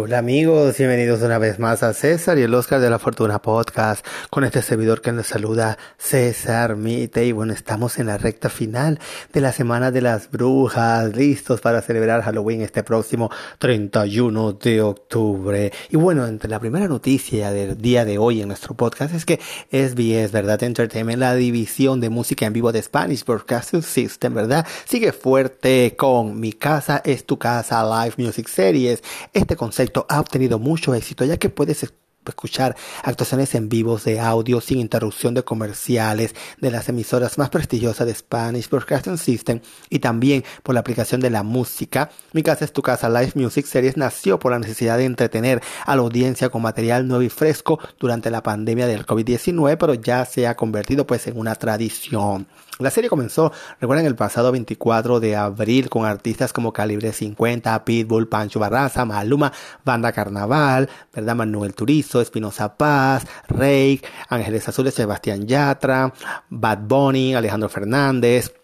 Hola amigos, bienvenidos una vez más a César y el Oscar de la Fortuna Podcast con este servidor que nos saluda César Mite y bueno, estamos en la recta final de la Semana de las Brujas, listos para celebrar Halloween este próximo 31 de octubre. Y bueno, entre la primera noticia del día de hoy en nuestro podcast es que SBS, ¿verdad? Entertainment, la división de música en vivo de Spanish Broadcasting System, ¿verdad? Sigue fuerte con Mi Casa es tu Casa Live Music Series. Este concepto ha obtenido mucho éxito ya que puedes escuchar actuaciones en vivos de audio sin interrupción de comerciales de las emisoras más prestigiosas de Spanish Broadcasting System y también por la aplicación de la música. Mi casa es tu casa Live Music Series nació por la necesidad de entretener a la audiencia con material nuevo y fresco durante la pandemia del COVID-19, pero ya se ha convertido pues en una tradición. La serie comenzó, recuerden, el pasado 24 de abril con artistas como Calibre 50, Pitbull, Pancho Barraza, Maluma, Banda Carnaval, ¿verdad? Manuel Turizo, Espinosa Paz, Rey, Ángeles Azules, Sebastián Yatra, Bad Bunny, Alejandro Fernández,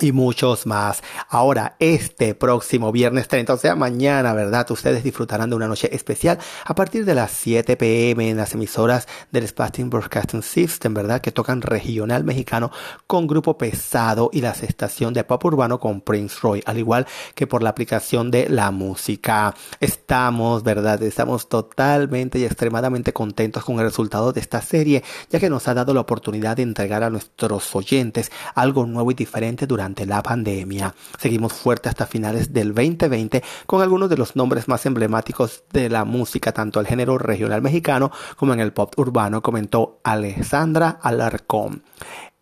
y muchos más. Ahora, este próximo viernes 30, o sea, mañana, ¿verdad? Ustedes disfrutarán de una noche especial a partir de las 7 pm en las emisoras del Spasting Broadcasting System, ¿verdad? Que tocan regional mexicano con grupo pesado y la estación de pop urbano con Prince Roy, al igual que por la aplicación de la música. Estamos, ¿verdad? Estamos totalmente y extremadamente contentos con el resultado de esta serie, ya que nos ha dado la oportunidad de entregar a nuestros oyentes algo nuevo y diferente durante durante la pandemia. Seguimos fuerte hasta finales del 2020 con algunos de los nombres más emblemáticos de la música, tanto el género regional mexicano como en el pop urbano, comentó Alessandra Alarcón.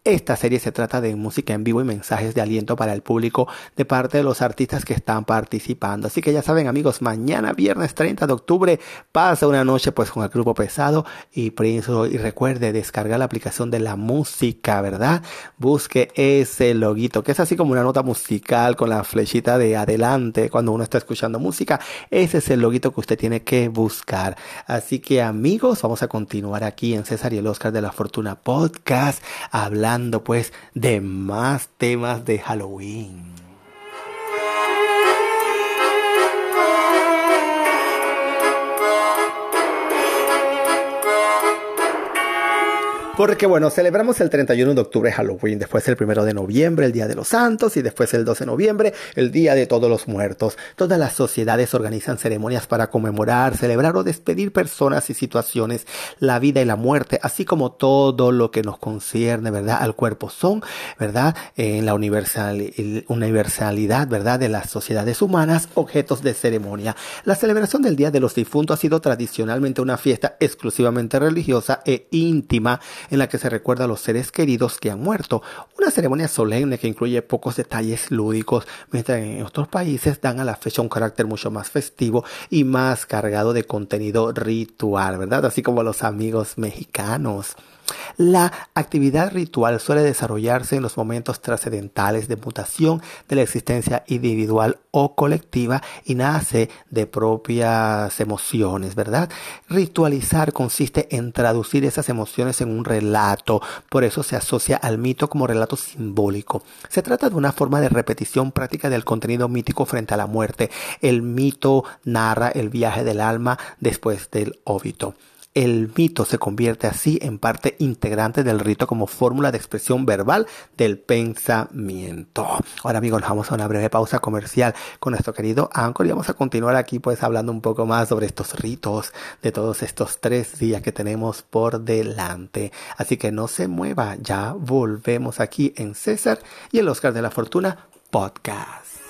Esta serie se trata de música en vivo y mensajes de aliento para el público de parte de los artistas que están participando. Así que ya saben amigos, mañana viernes 30 de octubre pasa una noche pues con el grupo pesado y Prince y recuerde descargar la aplicación de la música, ¿verdad? Busque ese loguito que es así como una nota musical con la flechita de adelante cuando uno está escuchando música. Ese es el loguito que usted tiene que buscar. Así que amigos, vamos a continuar aquí en César y el Oscar de la Fortuna Podcast hablando pues de más temas de Halloween. Porque bueno, celebramos el 31 de octubre Halloween, después el 1 de noviembre, el Día de los Santos, y después el 12 de noviembre, el Día de Todos los Muertos. Todas las sociedades organizan ceremonias para conmemorar, celebrar o despedir personas y situaciones, la vida y la muerte, así como todo lo que nos concierne, ¿verdad? Al cuerpo son, ¿verdad? En la universalidad, ¿verdad? De las sociedades humanas, objetos de ceremonia. La celebración del Día de los Difuntos ha sido tradicionalmente una fiesta exclusivamente religiosa e íntima en la que se recuerda a los seres queridos que han muerto. Una ceremonia solemne que incluye pocos detalles lúdicos, mientras en otros países dan a la fecha un carácter mucho más festivo y más cargado de contenido ritual, ¿verdad? Así como los amigos mexicanos. La actividad ritual suele desarrollarse en los momentos trascendentales de mutación de la existencia individual o colectiva y nace de propias emociones, ¿verdad? Ritualizar consiste en traducir esas emociones en un relato, por eso se asocia al mito como relato simbólico. Se trata de una forma de repetición práctica del contenido mítico frente a la muerte. El mito narra el viaje del alma después del óbito. El mito se convierte así en parte integrante del rito como fórmula de expresión verbal del pensamiento. Ahora amigos, nos vamos a una breve pausa comercial con nuestro querido Anchor y vamos a continuar aquí pues hablando un poco más sobre estos ritos de todos estos tres días que tenemos por delante. Así que no se mueva, ya volvemos aquí en César y el Oscar de la Fortuna podcast.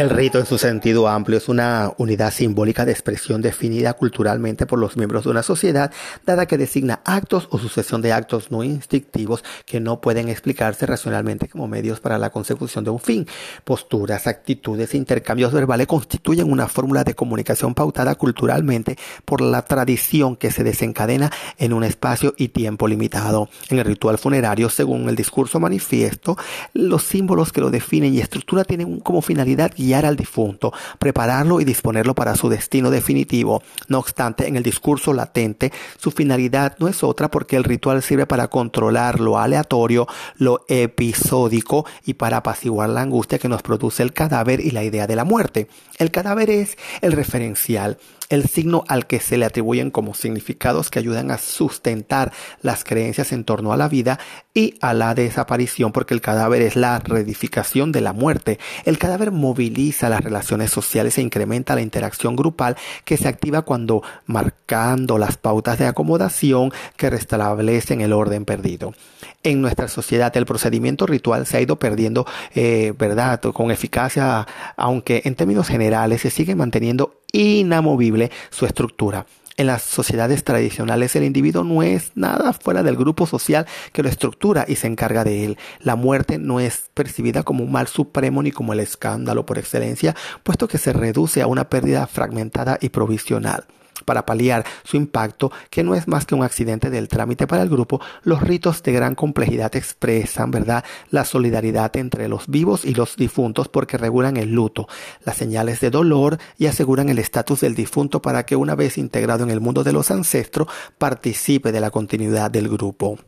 El rito en su sentido amplio es una unidad simbólica de expresión definida culturalmente por los miembros de una sociedad, dada que designa actos o sucesión de actos no instintivos que no pueden explicarse racionalmente como medios para la consecución de un fin. Posturas, actitudes e intercambios verbales constituyen una fórmula de comunicación pautada culturalmente por la tradición que se desencadena en un espacio y tiempo limitado. En el ritual funerario, según el discurso manifiesto, los símbolos que lo definen y estructura tienen como finalidad guiar al difunto, prepararlo y disponerlo para su destino definitivo. No obstante, en el discurso latente, su finalidad no es otra porque el ritual sirve para controlar lo aleatorio, lo episódico y para apaciguar la angustia que nos produce el cadáver y la idea de la muerte. El cadáver es el referencial el signo al que se le atribuyen como significados que ayudan a sustentar las creencias en torno a la vida y a la desaparición, porque el cadáver es la reedificación de la muerte. El cadáver moviliza las relaciones sociales e incrementa la interacción grupal que se activa cuando marcando las pautas de acomodación que restablecen el orden perdido. En nuestra sociedad el procedimiento ritual se ha ido perdiendo, eh, ¿verdad?, con eficacia, aunque en términos generales se sigue manteniendo inamovible su estructura. En las sociedades tradicionales el individuo no es nada fuera del grupo social que lo estructura y se encarga de él. La muerte no es percibida como un mal supremo ni como el escándalo por excelencia, puesto que se reduce a una pérdida fragmentada y provisional para paliar su impacto, que no es más que un accidente del trámite para el grupo, los ritos de gran complejidad expresan, ¿verdad?, la solidaridad entre los vivos y los difuntos porque regulan el luto, las señales de dolor y aseguran el estatus del difunto para que una vez integrado en el mundo de los ancestros participe de la continuidad del grupo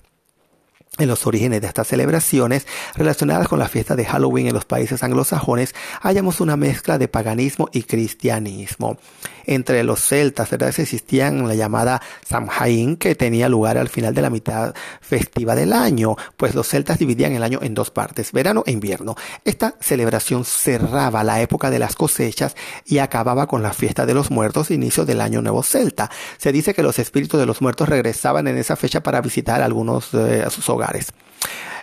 en los orígenes de estas celebraciones relacionadas con la fiesta de Halloween en los países anglosajones, hallamos una mezcla de paganismo y cristianismo. Entre los celtas, ¿verdad? Existían la llamada Samhain, que tenía lugar al final de la mitad festiva del año, pues los celtas dividían el año en dos partes, verano e invierno. Esta celebración cerraba la época de las cosechas y acababa con la fiesta de los muertos, inicio del año nuevo celta. Se dice que los espíritus de los muertos regresaban en esa fecha para visitar algunos de sus hogares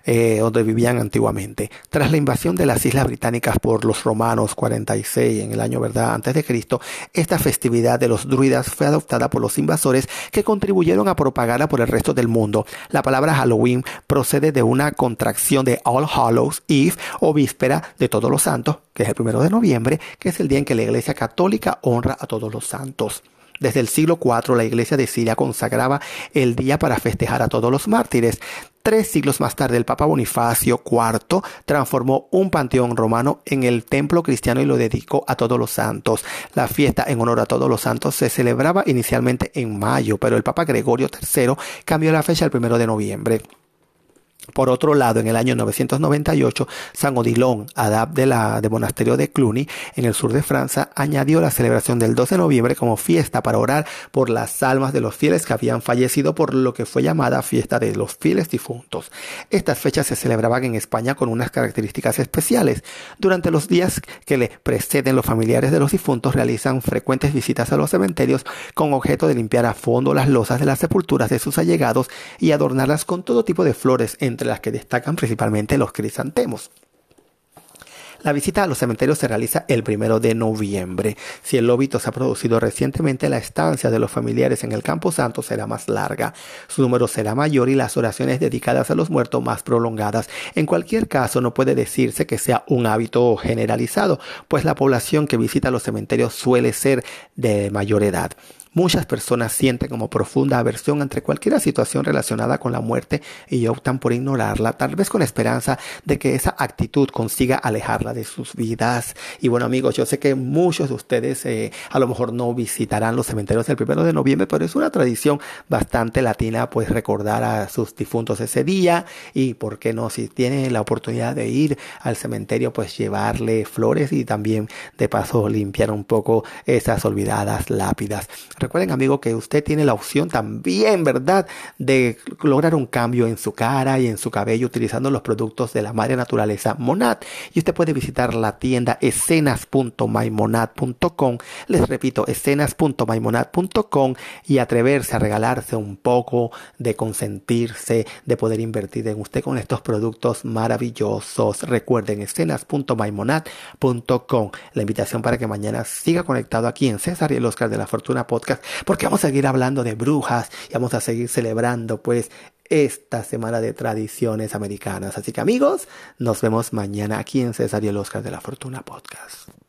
eh, donde vivían antiguamente. Tras la invasión de las islas británicas por los romanos 46 en el año verdad antes de Cristo, esta festividad de los druidas fue adoptada por los invasores que contribuyeron a propagarla por el resto del mundo. La palabra Halloween procede de una contracción de All Hallows Eve o víspera de todos los santos, que es el primero de noviembre, que es el día en que la Iglesia Católica honra a todos los santos. Desde el siglo IV la iglesia de Siria consagraba el día para festejar a todos los mártires. Tres siglos más tarde el Papa Bonifacio IV transformó un panteón romano en el templo cristiano y lo dedicó a todos los santos. La fiesta en honor a todos los santos se celebraba inicialmente en mayo, pero el Papa Gregorio III cambió la fecha al primero de noviembre. Por otro lado, en el año 998, San Odilon, adab de la, monasterio de Cluny, en el sur de Francia, añadió la celebración del 12 de noviembre como fiesta para orar por las almas de los fieles que habían fallecido por lo que fue llamada fiesta de los fieles difuntos. Estas fechas se celebraban en España con unas características especiales. Durante los días que le preceden, los familiares de los difuntos realizan frecuentes visitas a los cementerios con objeto de limpiar a fondo las losas de las sepulturas de sus allegados y adornarlas con todo tipo de flores, entre las que destacan principalmente los crisantemos. La visita a los cementerios se realiza el primero de noviembre. Si el óbito se ha producido recientemente, la estancia de los familiares en el Campo Santo será más larga. Su número será mayor y las oraciones dedicadas a los muertos más prolongadas. En cualquier caso, no puede decirse que sea un hábito generalizado, pues la población que visita los cementerios suele ser de mayor edad. Muchas personas sienten como profunda aversión ante cualquier situación relacionada con la muerte y optan por ignorarla, tal vez con esperanza de que esa actitud consiga alejarla de sus vidas. Y bueno amigos, yo sé que muchos de ustedes eh, a lo mejor no visitarán los cementerios del primero de noviembre, pero es una tradición bastante latina pues recordar a sus difuntos ese día y por qué no, si tiene la oportunidad de ir al cementerio pues llevarle flores y también de paso limpiar un poco esas olvidadas lápidas. Recuerden, amigo, que usted tiene la opción también, ¿verdad?, de lograr un cambio en su cara y en su cabello utilizando los productos de la madre naturaleza Monad. Y usted puede visitar la tienda escenas.mymonad.com. Les repito, escenas.mymonad.com y atreverse a regalarse un poco, de consentirse, de poder invertir en usted con estos productos maravillosos. Recuerden, escenas.mymonad.com. La invitación para que mañana siga conectado aquí en César y el Oscar de la Fortuna Podcast porque vamos a seguir hablando de brujas y vamos a seguir celebrando pues esta semana de tradiciones americanas. Así que amigos, nos vemos mañana aquí en César y el Oscar de la Fortuna Podcast.